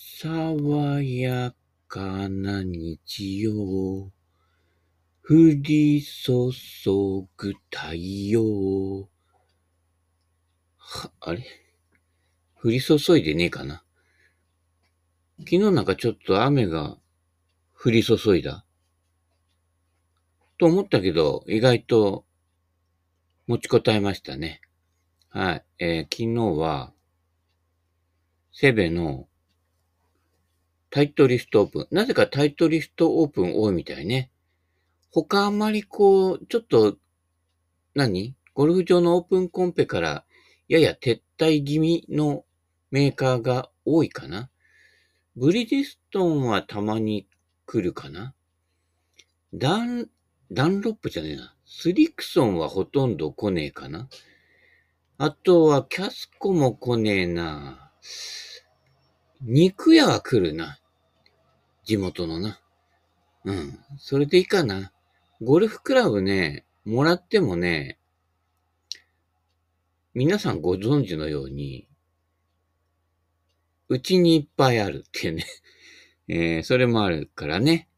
爽やかな日曜。降り注ぐ太陽。は、あれ？降り注いでねえかな？昨日なんかちょっと雨が降り注いだ。と思ったけど、意外と持ちこたえましたね。はい。えー、昨日は、セベのタイトリストオープン。なぜかタイトリストオープン多いみたいね。他あまりこう、ちょっと、何？ゴルフ場のオープンコンペからやや撤退気味のメーカーが多いかな。ブリヂストンはたまに来るかな。ダン、ダンロップじゃねえな。スリクソンはほとんど来ねえかな。あとはキャスコも来ねえな。肉屋は来るな。地元のな。うん。それでいいかな。ゴルフクラブね、もらってもね、皆さんご存知のように、うちにいっぱいあるっていうね。えー、それもあるからね。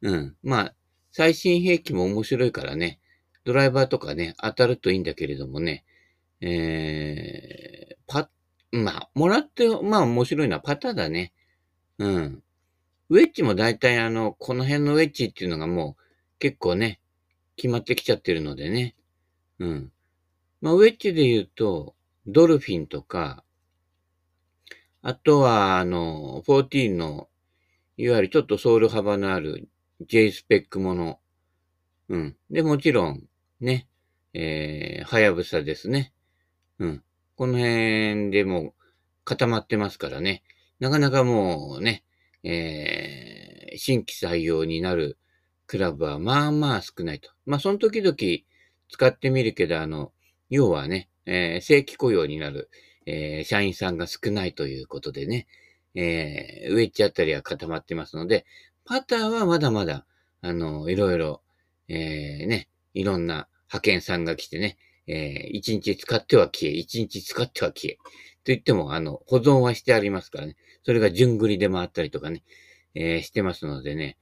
うん。まあ、最新兵器も面白いからね。ドライバーとかね、当たるといいんだけれどもね。えー、パまあ、もらって、まあ面白いのはパターだね。うん。ウェッジも大体あの、この辺のウェッジっていうのがもう結構ね、決まってきちゃってるのでね。うん。まあ、ウェッジで言うと、ドルフィンとか、あとは、あの、14の、いわゆるちょっとソウル幅のある J スペックもの。うん。で、もちろん、ね、えー、はやぶさですね。うん。この辺でも固まってますからね。なかなかもうね、えー、新規採用になるクラブはまあまあ少ないと。まあその時々使ってみるけど、あの、要はね、えー、正規雇用になる、えー、社員さんが少ないということでね、えー、ウェッジあたりは固まってますので、パターはまだまだ、あの、いろいろ、えー、ね、いろんな派遣さんが来てね、えー、一日使っては消え、一日使っては消え。と言っても、あの、保存はしてありますからね。それが順繰りで回ったりとかね、えー、してますのでね、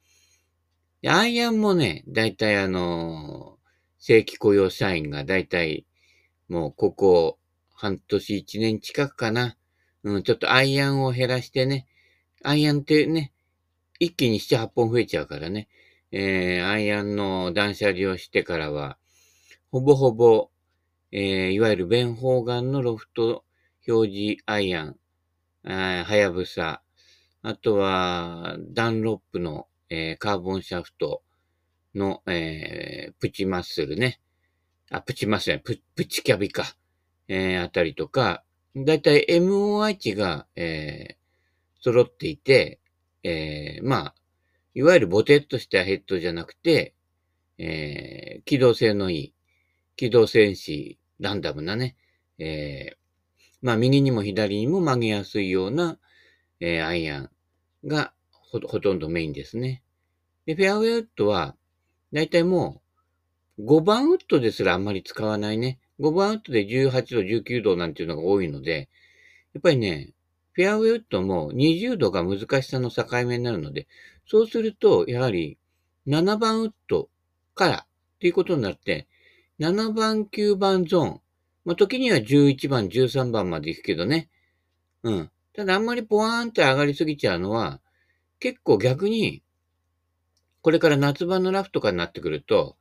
アイアンもね、だいたいあの正規雇用社員がだいたいもうここ半年一年近くかな。うん、ちょっとアイアンを減らしてね。アイアンってね、一気に7、8本増えちゃうからね。えー、アイアンの断捨離をしてからは、ほぼほぼ、えー、いわゆるベンホーガンのロフト表示アイアン、はやぶさ、あとは、ダンロップのえー、カーボンシャフトの、えー、プチマッスルね。あ、プチマッスルプ、プチキャビか。えー、あたりとか、だいたい MOI 値が、えー、揃っていて、えー、まあ、いわゆるボテッとしたヘッドじゃなくて、えー、機動性のいい、機動戦士、ランダムなね、えー、まあ、右にも左にも曲げやすいような、えー、アイアンがほほとんどメインですね。で、フェアウェイウッドは、だいたいもう、5番ウッドですらあんまり使わないね。5番ウッドで18度、19度なんていうのが多いので、やっぱりね、フェアウェイウッドも20度が難しさの境目になるので、そうすると、やはり7番ウッドからっていうことになって、7番、9番ゾーン。まあ、時には11番、13番まで行くけどね。うん。ただあんまりポワーンって上がりすぎちゃうのは、結構逆に、これから夏場のラフとかになってくると、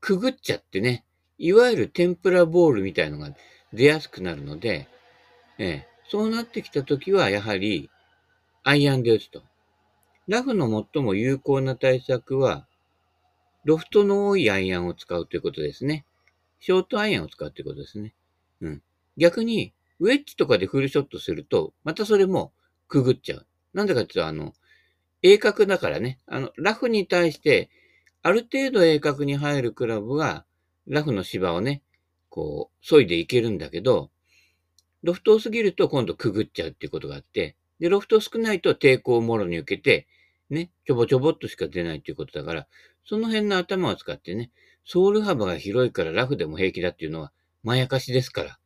くぐっちゃってね、いわゆる天ぷらボールみたいのが出やすくなるので、ええ、そうなってきたときは、やはり、アイアンで打つと。ラフの最も有効な対策は、ロフトの多いアイアンを使うということですね。ショートアイアンを使うということですね。うん。逆に、ウェッジとかでフルショットすると、またそれもくぐっちゃう。なんでかっていうと、あの、鋭角だからね、あの、ラフに対して、ある程度鋭角に入るクラブは、ラフの芝をね、こう、削いでいけるんだけど、ロフトを過ぎると今度くぐっちゃうっていうことがあって、で、ロフト少ないと抵抗をもろに受けて、ね、ちょぼちょぼっとしか出ないっていうことだから、その辺の頭を使ってね、ソール幅が広いからラフでも平気だっていうのは、まやかしですから。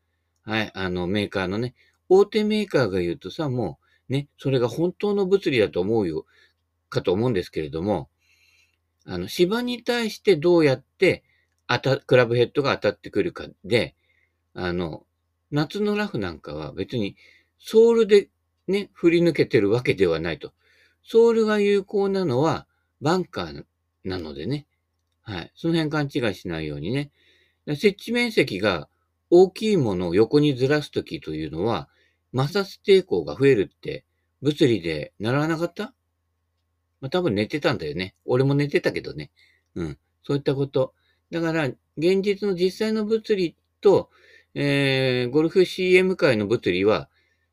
はい、あの、メーカーのね、大手メーカーが言うとさ、もうね、それが本当の物理だと思うよ、かと思うんですけれども、あの、芝に対してどうやって当た、クラブヘッドが当たってくるかで、あの、夏のラフなんかは別にソールでね、振り抜けてるわけではないと。ソールが有効なのはバンカーなのでね。はい。その辺勘違いしないようにね。設置面積が大きいものを横にずらすときというのは、摩擦抵抗が増えるって物理で習わなかった？まあ、多分寝てたんだよね。俺も寝てたけどね。うん。そういったこと。だから、現実の実際の物理と、えー、ゴルフ CM 界の物理は、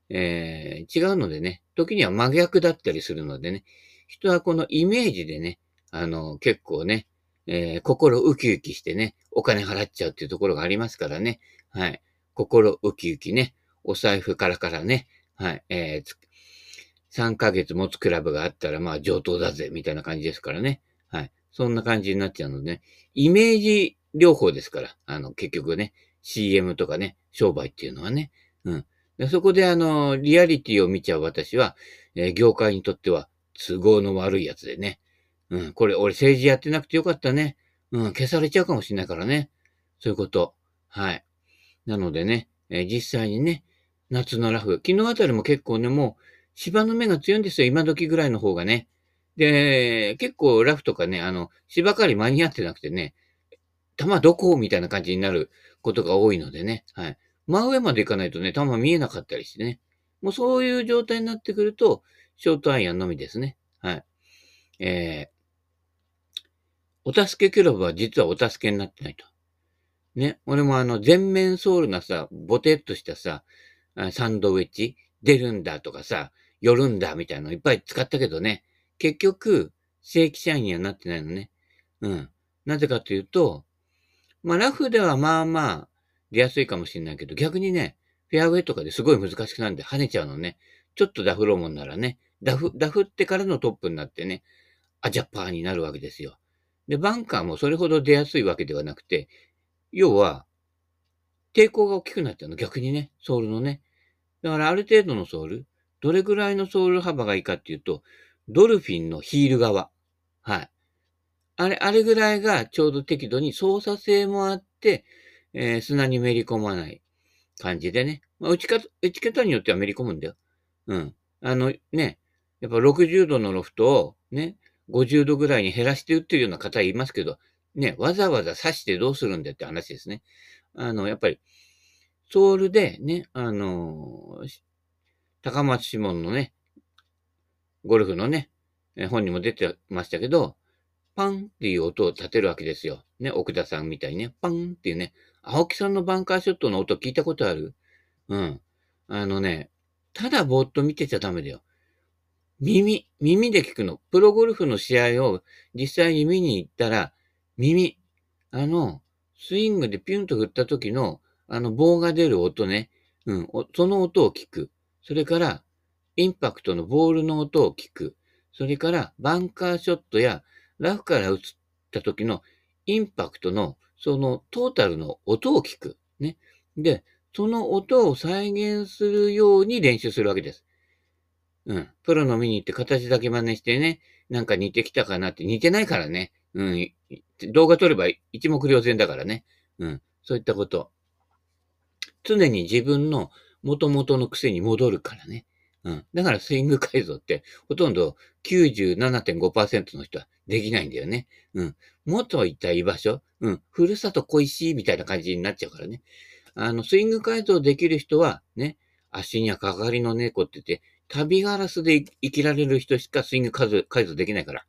えー、違うのでね、時には真逆だったりするのでね、人はこのイメージでね、あの、結構ね、えー、心ウキウキしてね、お金払っちゃうっていうところがありますからね。はい。心ウキウキね、お財布からからね、はい。えー、3ヶ月持つクラブがあったら、まあ上等だぜ、みたいな感じですからね。はい。そんな感じになっちゃうので、ね、イメージ療法ですから、あの、結局ね、CM とかね、商売っていうのはね。うん。でそこであの、リアリティを見ちゃう私は、えー、業界にとっては都合の悪いやつでね。うん。これ、俺政治やってなくてよかったね。うん。消されちゃうかもしれないからね。そういうこと。はい。なのでね、えー、実際にね、夏のラフ。昨日あたりも結構ね、もう、芝の目が強いんですよ。今時ぐらいの方がね。で、結構ラフとかね、あの、芝刈り間に合ってなくてね、球どこみたいな感じになることが多いのでね。はい。真上まで行かないとね、球見えなかったりしてね。もうそういう状態になってくると、ショートアイアンのみですね。はい。え、お助けクラブは実はお助けになってないと。ね。俺もあの、全面ソールなさ、ボテっとしたさ、サンドウェッジ出るんだとかさ、寄るんだみたいなのいっぱい使ったけどね、結局、正規社員にはなってないのね。うん。なぜかというと、まあラフではまあまあ出やすいかもしれないけど、逆にね、フェアウェイとかですごい難しくなんで跳ねちゃうのね。ちょっとダフローモンならね、ダフ、ダフってからのトップになってね、アジャパーになるわけですよ。で、バンカーもそれほど出やすいわけではなくて、要は、抵抗が大きくなっちゃうの。逆にね、ソールのね。だからある程度のソール、どれぐらいのソール幅がいいかっていうと、ドルフィンのヒール側。はい。あれ、あれぐらいがちょうど適度に操作性もあって、えー、砂にめり込まない感じでね。まあ、打ち方、打ち方によってはめり込むんだよ。うん。あの、ね、やっぱ60度のロフトをね、50度ぐらいに減らして打ってるような方いますけど、ね、わざわざ刺してどうするんだって話ですね。あの、やっぱり、ソールでね、あのー、高松志門のね、ゴルフのね、本にも出てましたけど、パンっていう音を立てるわけですよ。ね、奥田さんみたいにね、パンっていうね、青木さんのバンカーショットの音聞いたことある？うん。あのね、ただぼーっと見てちゃダメだよ。耳、耳で聞くの。プロゴルフの試合を実際に見に行ったら、耳、あの、スイングでピュンと振った時のあの棒が出る音ね。うん。その音を聞く。それから、インパクトのボールの音を聞く。それから、バンカーショットやラフから打った時のインパクトの、そのトータルの音を聞く。ね。で、その音を再現するように練習するわけです。うん。プロの見に行って形だけ真似してね、なんか似てきたかなって似てないからね。うん。動画撮れば一目瞭然だからね。うん。そういったこと。常に自分の元々の癖に戻るからね。うん。だからスイング改造ってほとんど97.5%の人はできないんだよね。うん。元いた居場所、うん。ふるさと恋しいみたいな感じになっちゃうからね。あの、スイング改造できる人は、ね、足にはかかりの猫って言って、旅ガラスで生きられる人しかスイング改造できないから。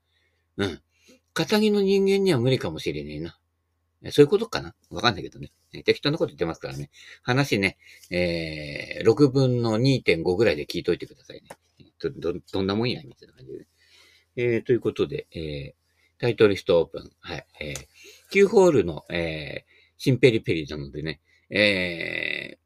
うん。仇の人間には無理かもしれねえな。そういうことかな？わかんないけどね。適当なこと言ってますからね。話ね、えー、6分の2.5ぐらいで聞いといてくださいね。ど、ど、どんなもんやみたいな感じで、ね。えー、ということで、えー、タイトルストオープン。はい。えー、9ホールの、えー、シンペリペリなのでね、えー、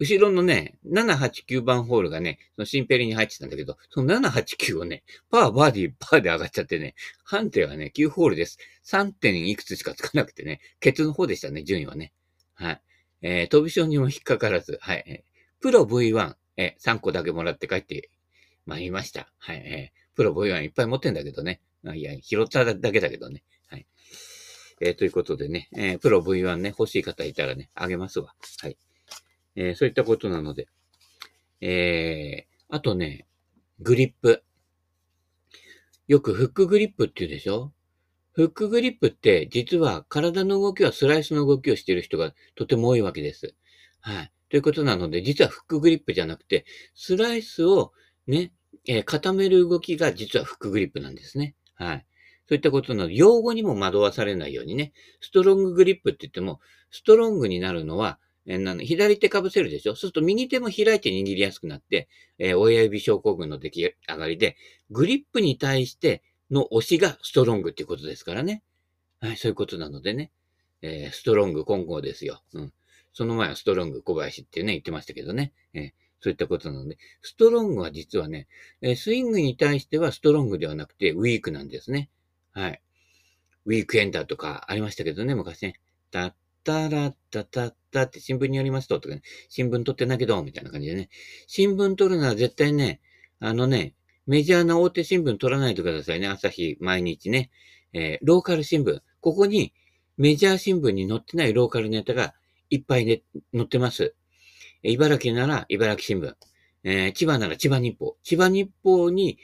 後ろのね、7、8、9番ホールがね、そのシンペリに入ってたんだけど、その7、8、9をね、パー、バーディー、パーで上がっちゃってね、判定はね、9ホールです。3点いくつしかつかなくてね、ケツの方でしたね、順位はね。はい。えー、飛び賞にも引っかからず、はい。プロ V1、えー、3個だけもらって帰って参りました。はい。えー、プロ V1 いっぱい持ってんだけどね。あいや、拾っただけだけどね。はい。えー、ということでね、えー、プロ V1 ね、欲しい方いたらね、あげますわ。はい。えー、そういったことなので。えー、あとね、グリップ。よくフックグリップって言うでしょ？フックグリップって実は体の動きはスライスの動きをしている人がとても多いわけです。はい。ということなので、実はフックグリップじゃなくて、スライスをね、えー、固める動きが実はフックグリップなんですね。はい。そういったことなので、用語にも惑わされないようにね、ストロンググリップって言っても、ストロングになるのは、えー、なの左手かぶせるでしょ？そうすると右手も開いて握りやすくなって、えー、親指症候群の出来上がりで、グリップに対しての押しがストロングっていうことですからね。はい、そういうことなのでね。えー、ストロング混合ですよ。うん。その前はストロング小林ってね、言ってましたけどね。えー、そういったことなので、ストロングは実はね、え、スイングに対してはストロングではなくてウィークなんですね。はい。ウィークエンダーとかありましたけどね、昔ね。たったらったたったって新聞によりますと、とかね、新聞取ってないけど、みたいな感じでね。新聞取るなら絶対ね、あのね、メジャーな大手新聞取らないでくださいね。朝日、毎日ね。えー、ローカル新聞。ここにメジャー新聞に載ってないローカルネタがいっぱいね、載ってます。茨城なら茨城新聞。えー、千葉なら千葉日報。千葉日報に、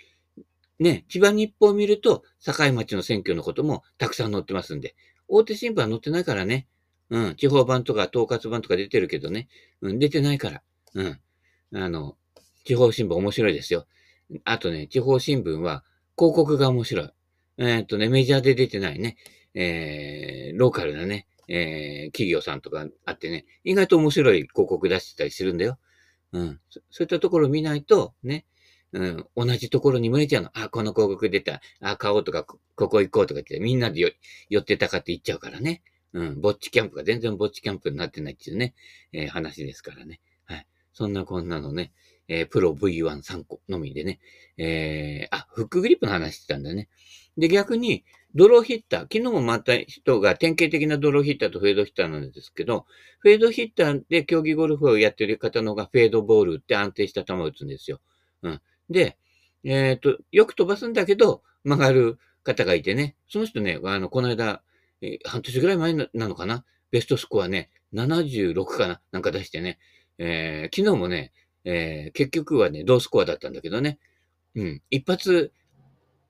ね、千葉日報を見ると、境町の選挙のこともたくさん載ってますんで。大手新聞は載ってないからね。うん、地方版とか統括版とか出てるけどね。うん、出てないから。うん。あの、地方新聞面白いですよ。あとね、地方新聞は広告が面白い。えー、っとね、メジャーで出てないね。えー、ローカルなね、えー、企業さんとかあってね、意外と面白い広告出してたりするんだよ。うん。そそういったところ見ないと、ね、うん、同じところに群れちゃうの。あ、この広告出た。あ、買おうとか、ここ行こうとか言って、みんなで寄ってたかって言っちゃうからね。うん、ぼっちキャンプが全然ぼっちキャンプになってないっていうね、えー、話ですからね。はい。そんなこんなのね、えー、プロ V13 個のみでね、えー、あ、フックグリップの話してたんだね。で、逆に、ドローヒッター、昨日もまた人が典型的なドローヒッターとフェードヒッターなんですけど、フェードヒッターで競技ゴルフをやってる方の方がフェードボールって安定した球を打つんですよ。うん。で、えっ、ー、と、よく飛ばすんだけど、曲がる方がいてね、その人ね、あの、この間、えー、半年ぐらい前なのかな？ベストスコアね、76かな？なんか出してね、えー、昨日もね、えー、結局はね、ロースコアだったんだけどね。うん。一発、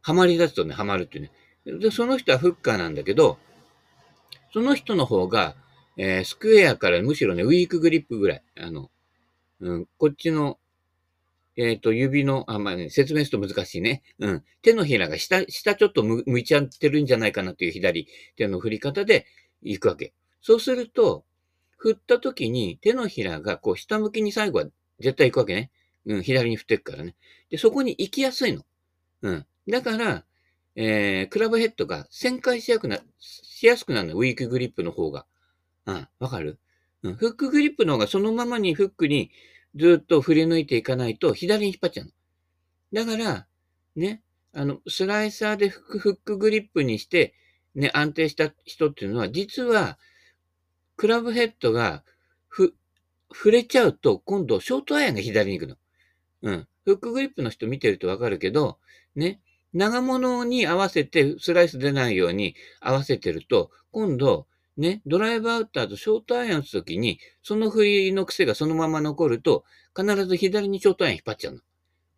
ハマり出すとね、ハマるっていうね。で、その人はフッカーなんだけど、その人の方が、えー、スクエアからむしろね、ウィークグリップぐらい。あの、うん、こっちの、えっ、ー、と、指の、あ、まあね、説明すると難しいね。うん。手のひらが下、下ちょっと向いちゃってるんじゃないかなっていう左手の振り方で行くわけ。そうすると、振った時に手のひらがこう下向きに最後は絶対行くわけね。うん、左に振っていくからね。で、そこに行きやすいの。うん。だから、えー、クラブヘッドが旋回しやくな、しやすくなるの。ウィークグリップの方が。うん、わかる？うん。フックグリップの方がそのままにフックにずっと振り抜いていかないと左に引っ張っちゃうの。だから、ね、あの、スライサーでフックフックグリップにして、ね、安定した人っていうのは、実は、クラブヘッドが、ふ、触れちゃうと、今度、ショートアイアンが左に行くの。うん。フックグリップの人見てるとわかるけど、ね、長物に合わせて、スライス出ないように合わせてると、今度、ね、ドライブアウターとショートアイアン打つときに、その振りの癖がそのまま残ると、必ず左にショートアイアン引っ張っちゃうの。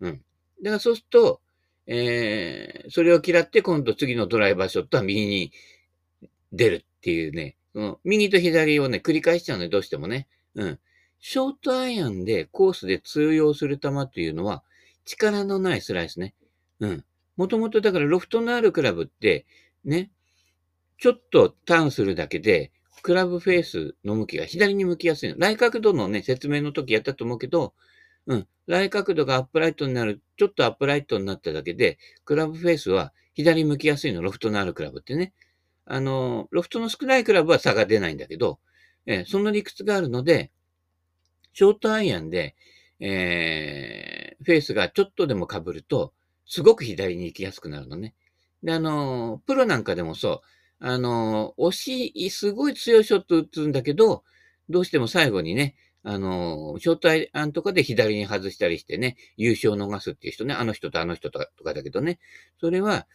うん。だからそうすると、えー、それを嫌って今度次のドライバーショットは右に出るっていうね、その右と左をね、繰り返しちゃうのね、どうしてもね。うん。ショートアイアンでコースで通用する球っていうのは、力のないスライスね。うん。もともとだからロフトのあるクラブって、ね、ちょっとターンするだけで、クラブフェースの向きが左に向きやすいの。来角度のね、説明の時やったと思うけど、うん。来角度がアップライトになる、ちょっとアップライトになっただけで、クラブフェースは左向きやすいの、ロフトのあるクラブってね。あの、ロフトの少ないクラブは差が出ないんだけど、えその理屈があるので、ショートアイアンで、えー、フェースがちょっとでも被ると、すごく左に行きやすくなるのね。で、あの、プロなんかでもそう、あの、惜し、すごい強いショット打つんだけど、どうしても最後にね、あの、招待案とかで左に外したりしてね、優勝を逃すっていう人ね、あの人とあの人とかとかだけどね、それは、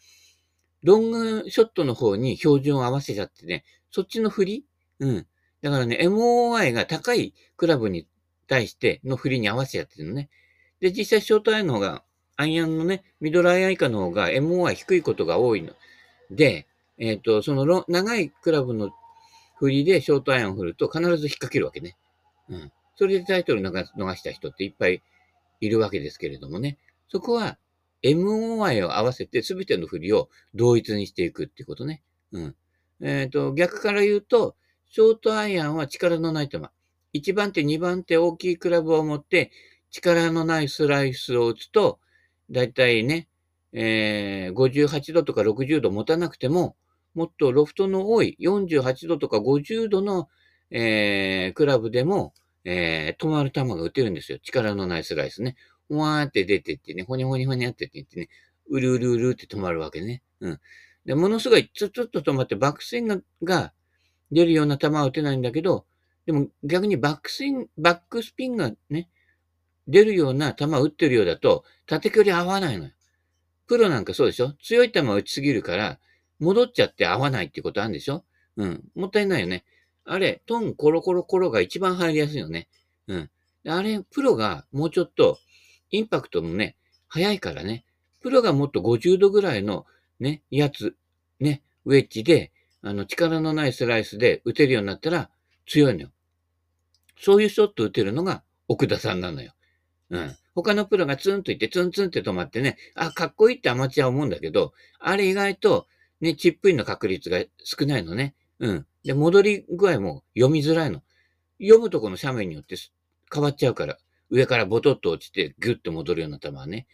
ロングショットの方に標準を合わせちゃってね、そっちの振りうん。だからね、MOI が高いクラブに対しての振りに合わせちゃってるのね。で、実際ショートアイアンの方が、アイアンのね、ミドルアイアン以下の方が MOI 低いことが多いの。で、えっ、ー、と、その長いクラブの振りでショートアイアンを振ると必ず引っ掛けるわけね。うん。それでタイトル逃した人っていっぱいいるわけですけれどもね。そこは MOI を合わせて全ての振りを同一にしていくっていうことね。うん。えっ、ー、と、逆から言うと、ショートアイアンは力のない球。1番手、2番手大きいクラブを持って力のないスライスを打つと、だいたいね、えー、58度とか60度持たなくても、もっとロフトの多い48度とか50度の、えー、クラブでも、えー、止まる球が打てるんですよ。力のないスライスね。わーって出てってね、ほにほにほにやってって言ってね、うるうるうるって止まるわけね。うん。で、ものすごいちょちょっと止まってバックスイングが出るような球は打てないんだけど、でも逆にバックスイン、バックスピンがね、出るような球を打ってるようだと、縦距離合わないのよ。プロなんかそうでしょ？強い球を打ちすぎるから、戻っちゃって合わないってことあるんでしょ？うん。もったいないよね。あれ、トンコロコロコロが一番入りやすいよね。うん。あれ、プロがもうちょっと、インパクトもね、早いからね。プロがもっと50度ぐらいのね、やつ、ね、ウェッジで、あの、力のないスライスで打てるようになったら強いのよ。そういうショット打てるのが奥田さんなのよ。うん。他のプロがツンと言ってツンツンって止まってね、あ、かっこいいってアマチュア思うんだけど、あれ意外とね、チップインの確率が少ないのね。うん。で、戻り具合も読みづらいの。読むとこの斜面によって変わっちゃうから。上からボトッと落ちてギュッと戻るような球はね。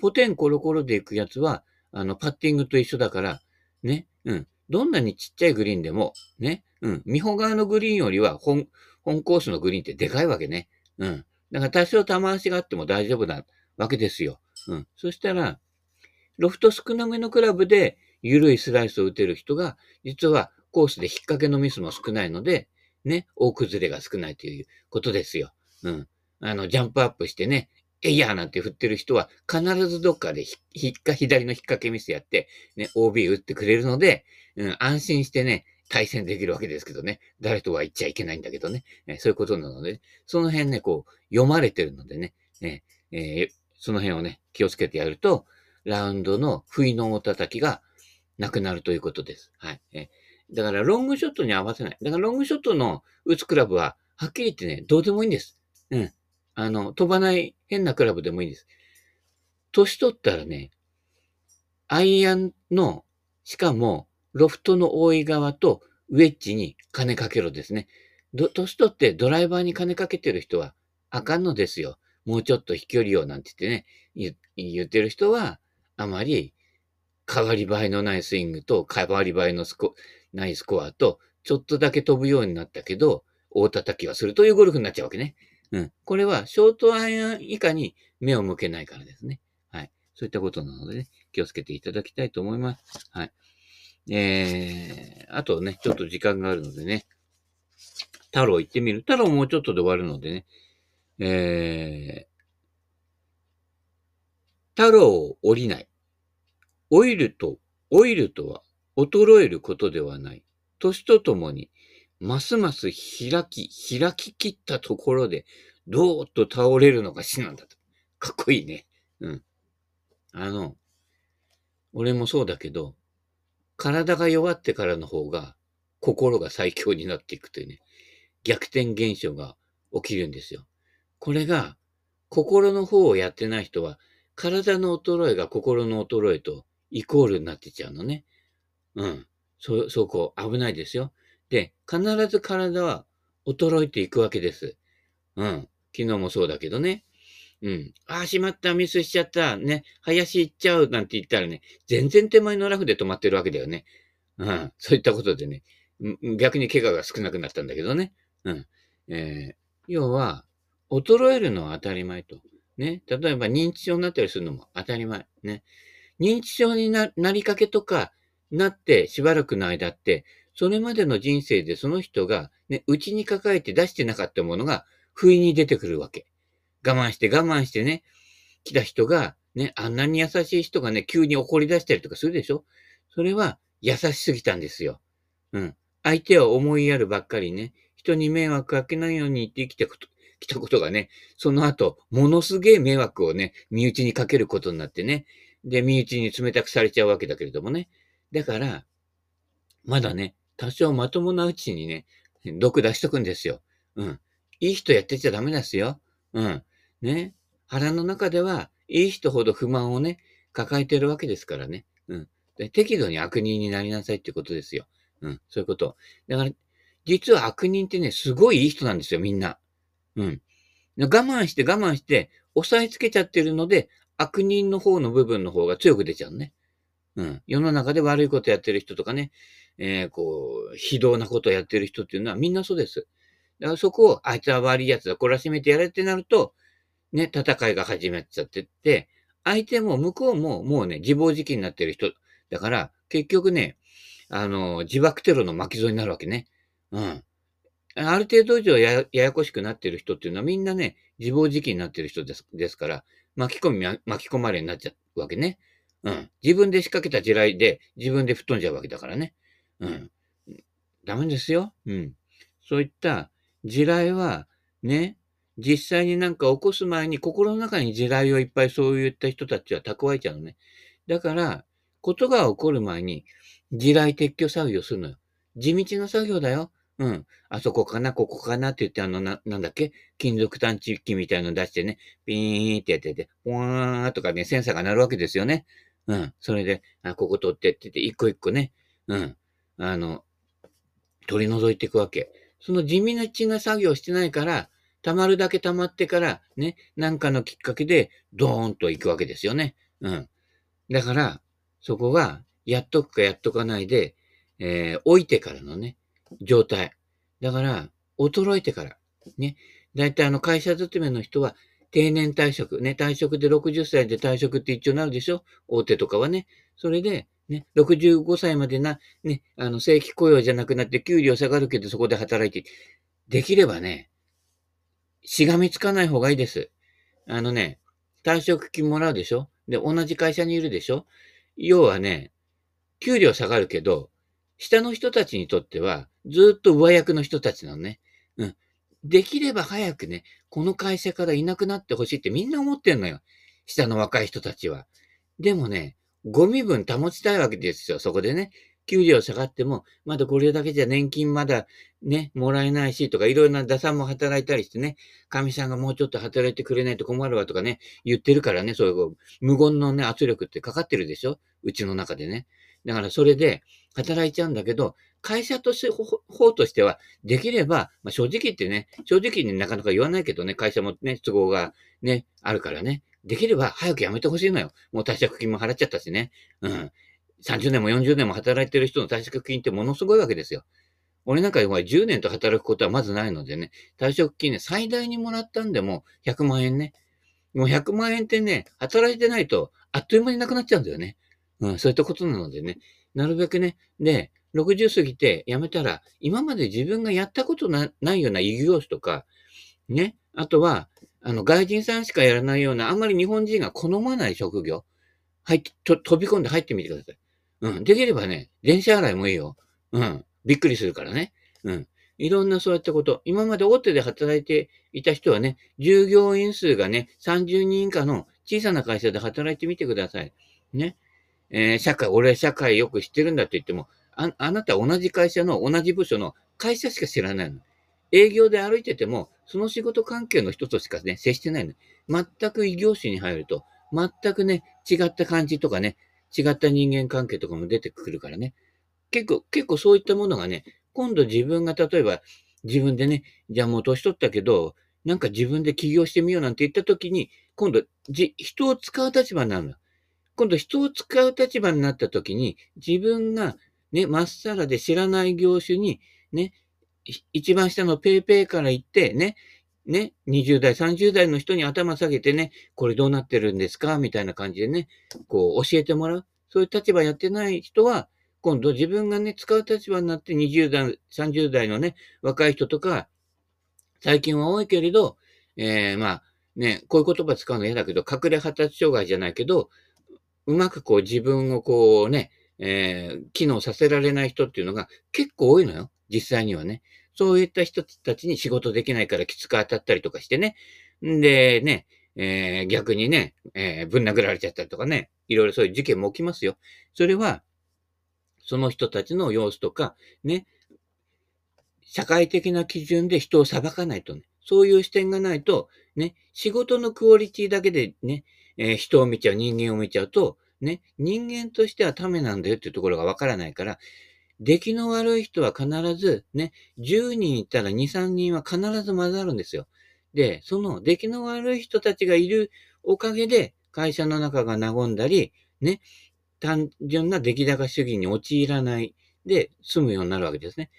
ポテンコロコロで行くやつは、あの、パッティングと一緒だから、ね、うん。どんなにちっちゃいグリーンでも、ね、うん。見本側のグリーンよりは本、本コースのグリーンってでかいわけね。うん。だから多少球足があっても大丈夫なわけですよ。うん。そしたら、ロフト少なめのクラブで緩いスライスを打てる人が、実はコースで引っ掛けのミスも少ないので、ね、大崩れが少ないということですよ。うん。あの、ジャンプアップしてね、えいやーなんて振ってる人は、必ずどっかでひっか、左の引っ掛けミスやって、ね、OB 打ってくれるので、うん、安心してね、対戦できるわけですけどね。誰とは言っちゃいけないんだけどね。ねそういうことなので、その辺ね、こう、読まれてるのでね、ねえー、その辺をね、気をつけてやると、ラウンドの不意のお叩きがなくなるということです。はい。えだから、ロングショットに合わせない。だから、ロングショットの打つクラブは、はっきり言ってね、どうでもいいんです。うん。あの、飛ばない変なクラブでもいいんです。年取ったらね、アイアンの、しかも、ロフトの多い側とウェッジに金かけろですね。ど年取ってドライバーに金かけてる人はあかんのですよ。もうちょっと飛距離をなんて言ってね、言ってる人は、あまり変わり映えのないスイングと変わり映えのスコないスコアと、ちょっとだけ飛ぶようになったけど、大叩きはするというゴルフになっちゃうわけね。うん。これは、ショートアイアン以下に目を向けないからですね。はい。そういったことなのでね、気をつけていただきたいと思います。はい。えー、あとね、ちょっと時間があるのでね、太郎行ってみる。太郎もうちょっとで終わるのでね、えー、太郎を降りない。オイルと、オイルとは衰えることではない。年とともに、ますます開き、開き切ったところで、どーっと倒れるのが死なんだと。かっこいいね。うん。あの、俺もそうだけど、体が弱ってからの方が、心が最強になっていくというね、逆転現象が起きるんですよ。これが、心の方をやってない人は、体の衰えが心の衰えとイコールになってちゃうのね。うん。そ、そこ、危ないですよ。で、必ず体は衰えていくわけです。うん。昨日もそうだけどね。うん。ああ、しまった、ミスしちゃった、ね、林行っちゃう、なんて言ったらね、全然手前のラフで止まってるわけだよね。うん。そういったことでね、逆に怪我が少なくなったんだけどね。うん。えー、要は、衰えるのは当たり前と。ね。例えば認知症になったりするのも当たり前。ね。認知症になりかけとか、なってしばらくの間って、それまでの人生でその人がね、内に抱えて出してなかったものが不意に出てくるわけ。我慢して我慢してね、来た人が、ね、あんなに優しい人がね、急に怒り出したりとかするでしょ？それは優しすぎたんですよ。うん。相手を思いやるばっかりね、人に迷惑かけないように言って生きてこと、来たことがね、その後、ものすげえ迷惑をね、身内にかけることになってね、で、身内に冷たくされちゃうわけだけれどもね。だから、まだね、多少まともなうちにね、毒出しとくんですよ。うん。いい人やってちゃダメですよ。うん。ね。腹の中では、いい人ほど不満をね、抱えてるわけですからね。うん。で適度に悪人になりなさいってことですよ。うん。そういうこと。だから、実は悪人ってね、すごいいい人なんですよ、みんな。うん。我慢して我慢して、押さえつけちゃってるので、悪人の方の部分の方が強く出ちゃうね。うん。世の中で悪いことやってる人とかね、えー、こう、非道なことをやってる人っていうのはみんなそうです。だからそこを、あいつは悪い奴だ、懲らしめてやれってなると、ね、戦いが始まっちゃってって、相手も向こうももうね、自暴自棄になってる人。だから、結局ね、あの、自爆テロの巻き添えになるわけね。うん。ある程度以上ややこしくなってる人っていうのはみんなね、自暴自棄になってる人ですですから、巻き込み、巻き込まれになっちゃうわけね。うん。自分で仕掛けた地雷で自分で吹っ飛んじゃうわけだからね。うん。ダメですよ。うん。そういった地雷は、ね、実際になんか起こす前に心の中に地雷をいっぱいそういった人たちは蓄えちゃうのね。だから、ことが起こる前に地雷撤去作業するのよ。地道な作業だよ。うん。あそこかな、ここかなって言って、あの、な、なんだっけ？金属探知機みたいの出してね、ピーンってやってて、ポワーとかね、センサーが鳴るわけですよね。うん。それで、あ、ここ取ってって言って、一個一個ね、うん。あの、取り除いていくわけ。その地道な作業してないから、溜まるだけ溜まってから、ね、なんかのきっかけで、ドーンと行くわけですよね。うん。だから、そこが、やっとくかやっとかないで、えー、置いてからのね、状態。だから、衰えてから。ね。だいたいあの会社勤めの人は定年退職。ね。退職で60歳で退職って一応なるでしょ？大手とかはね。それで、ね、65歳までな、ね、あの、正規雇用じゃなくなって給料下がるけどそこで働いて、できればね、しがみつかない方がいいです。あのね、退職金もらうでしょ？で、同じ会社にいるでしょ？要はね、給料下がるけど、下の人たちにとっては、ずっと上役の人たちなのね。うん。できれば早くね、この会社からいなくなってほしいってみんな思ってんのよ。下の若い人たちは。でもね、ゴミ分保ちたいわけですよ、そこでね。給料下がっても、まだこれだけじゃ年金まだね、もらえないしとか、いろいろな打算も働いたりしてね、神さんがもうちょっと働いてくれないと困るわとかね、言ってるからね、そういう無言のね、圧力ってかかってるでしょうちの中でね。だからそれで働いちゃうんだけど、会社として、方としては、できれば、まあ、正直言ってね、正直になかなか言わないけどね、会社もね、都合がね、あるからね、できれば早く辞めてほしいのよ。もう退職金も払っちゃったしね。うん。30年も40年も働いてる人の退職金ってものすごいわけですよ。俺なんか10年と働くことはまずないのでね、退職金ね、最大にもらったんでも100万円ね。もう100万円ってね、働いてないとあっという間になくなっちゃうんだよね。うん、そういったことなのでね、なるべくね、で、60過ぎて辞めたら、今まで自分がやったことないような異業種とか、ね、あとは、あの、外人さんしかやらないような、あんまり日本人が好まない職業、入って、と飛び込んで入ってみてください。うん。できればね、電車洗いもいいよ。うん。びっくりするからね。うん。いろんなそういったこと。今まで大手で働いていた人はね、従業員数がね、30人以下の小さな会社で働いてみてください。ね。えー、社会、俺社会よく知ってるんだって言っても、あ、あなた同じ会社の同じ部署の会社しか知らないの。営業で歩いてても、その仕事関係の人としかね、接してないの。全く異業種に入ると、全くね、違った感じとかね、違った人間関係とかも出てくるからね。結構、結構そういったものがね、今度自分が例えば自分でね、じゃあもう年取ったけど、なんか自分で起業してみようなんて言った時に、今度、じ、人を使う立場になるの。今度人を使う立場になった時に、自分がね、まっさらで知らない業種に、ね、一番下のペイペイから行って、ね、ね、20代、30代の人に頭下げてね、これどうなってるんですか？みたいな感じでね、こう教えてもらう。そういう立場やってない人は、今度自分がね、使う立場になって20代、30代のね、若い人とか、最近は多いけれど、えー、まあ、ね、こういう言葉使うの嫌だけど、隠れ発達障害じゃないけど、うまくこう自分をこうね、えー、機能させられない人っていうのが結構多いのよ。実際にはね。そういった人たちに仕事できないからきつく当たったりとかしてね。んで、ね、えー、逆にね、えー、ぶん殴られちゃったりとかね、いろいろそういう事件も起きますよ。それは、その人たちの様子とか、ね、社会的な基準で人を裁かないとね、そういう視点がないと、ね、仕事のクオリティだけでね、えー、人を見ちゃう、人間を見ちゃうと、ね、人間としてはためなんだよっていうところがわからないから、出来の悪い人は必ず、ね、10人いたら2、3人は必ず混ざるんですよ。で、その出来の悪い人たちがいるおかげで、会社の中が和んだり、ね、単純な出来高主義に陥らないで済むようになるわけですね。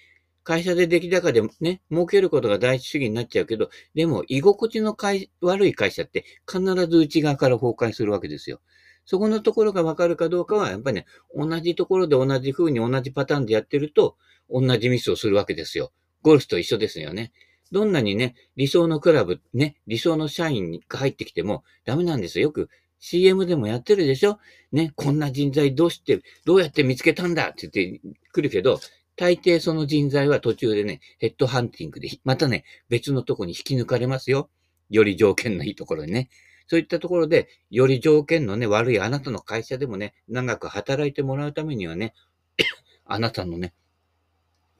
会社で出来高でね、儲けることが第一主義になっちゃうけど、でも居心地の悪い会社って必ず内側から崩壊するわけですよ。そこのところがわかるかどうかは、やっぱりね、同じところで同じ風に同じパターンでやってると、同じミスをするわけですよ。ゴルフと一緒ですよね。どんなにね、理想のクラブ、ね、理想の社員が入ってきてもダメなんですよ。よく CM でもやってるでしょ？ね、こんな人材どうして、どうやって見つけたんだって言ってくるけど、大抵その人材は途中でね、ヘッドハンティングで、またね、別のとこに引き抜かれますよ。より条件のいいところにね。そういったところで、より条件のね、悪いあなたの会社でもね、長く働いてもらうためにはね、あなたのね、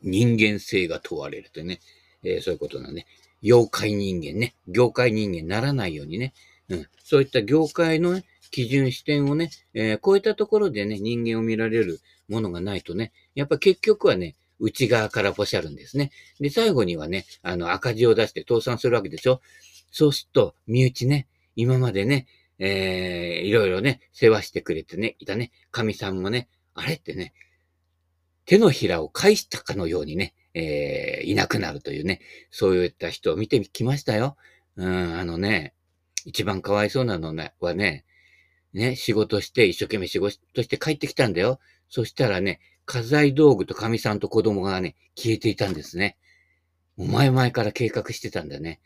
人間性が問われるとね、えー、そういうことなね。妖怪人間ね、業界人間にならないようにね、うん、そういった業界の、ね、基準視点をね、えー、こういったところでね、人間を見られるものがないとね、やっぱ結局はね、内側からポシャるんですね。で、最後にはね、あの、赤字を出して倒産するわけでしょ？そうすると、身内ね、今までね、えー、いろいろね、世話してくれてね、いたね、神さんもね、あれってね、手のひらを返したかのようにね、えー、いなくなるというね、そういった人を見てきましたよ。うん、あのね、一番かわいそうなのはね、ね、仕事して一生懸命仕事して帰ってきたんだよ。そしたらね、家財道具と神さんと子供がね、消えていたんですね。お前前から計画してたんだね。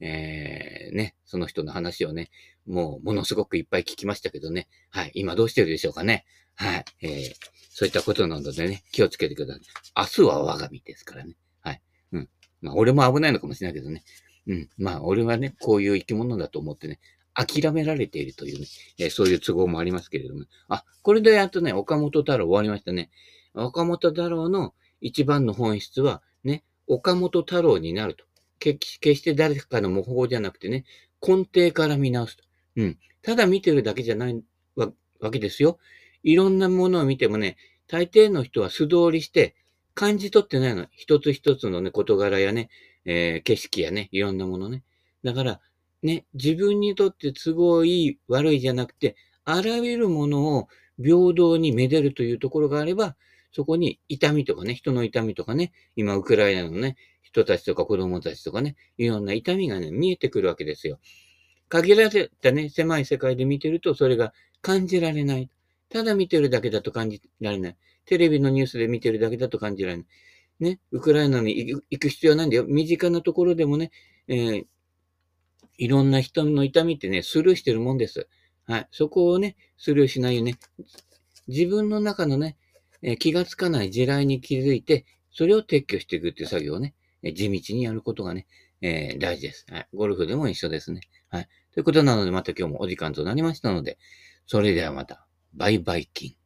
えー、ね、その人の話をね、もうものすごくいっぱい聞きましたけどね。はい。今どうしてるでしょうかね。はい。えー、そういったことなのでね、気をつけてください。明日は我が身ですからね。はい。うん。まあ、俺も危ないのかもしれないけどね。うん。まあ、俺はね、こういう生き物だと思ってね、諦められているというね、えー、そういう都合もありますけれども。あ、これでやっとね、岡本太郎終わりましたね。岡本太郎の一番の本質は、ね、岡本太郎になると。決して誰かの模倣じゃなくてね、根底から見直すと。うん。ただ見てるだけじゃないわけですよ。いろんなものを見てもね、大抵の人は素通りして感じ取ってないの。一つ一つのね、事柄やね、えー、景色やね、いろんなものね。だから、ね、自分にとって都合いい、悪いじゃなくて、あらゆるものを平等にめでるというところがあれば、そこに痛みとかね、人の痛みとかね、今ウクライナのね、人たちとか子供たちとかね、いろんな痛みがね、見えてくるわけですよ。限られたね、狭い世界で見てると、それが感じられない。ただ見てるだけだと感じられない。テレビのニュースで見てるだけだと感じられない。ね、ウクライナに行く必要はないんだよ。身近なところでもね、えー、いろんな人の痛みってね、スルーしてるもんです。はい。そこをね、スルーしないよね。自分の中のね、え、気がつかない地雷に気づいて、それを撤去していくっていう作業をね、え地道にやることがね、えー、大事です。はい。ゴルフでも一緒ですね。はい。ということなので、また今日もお時間となりましたので、それではまた、バイバイキン。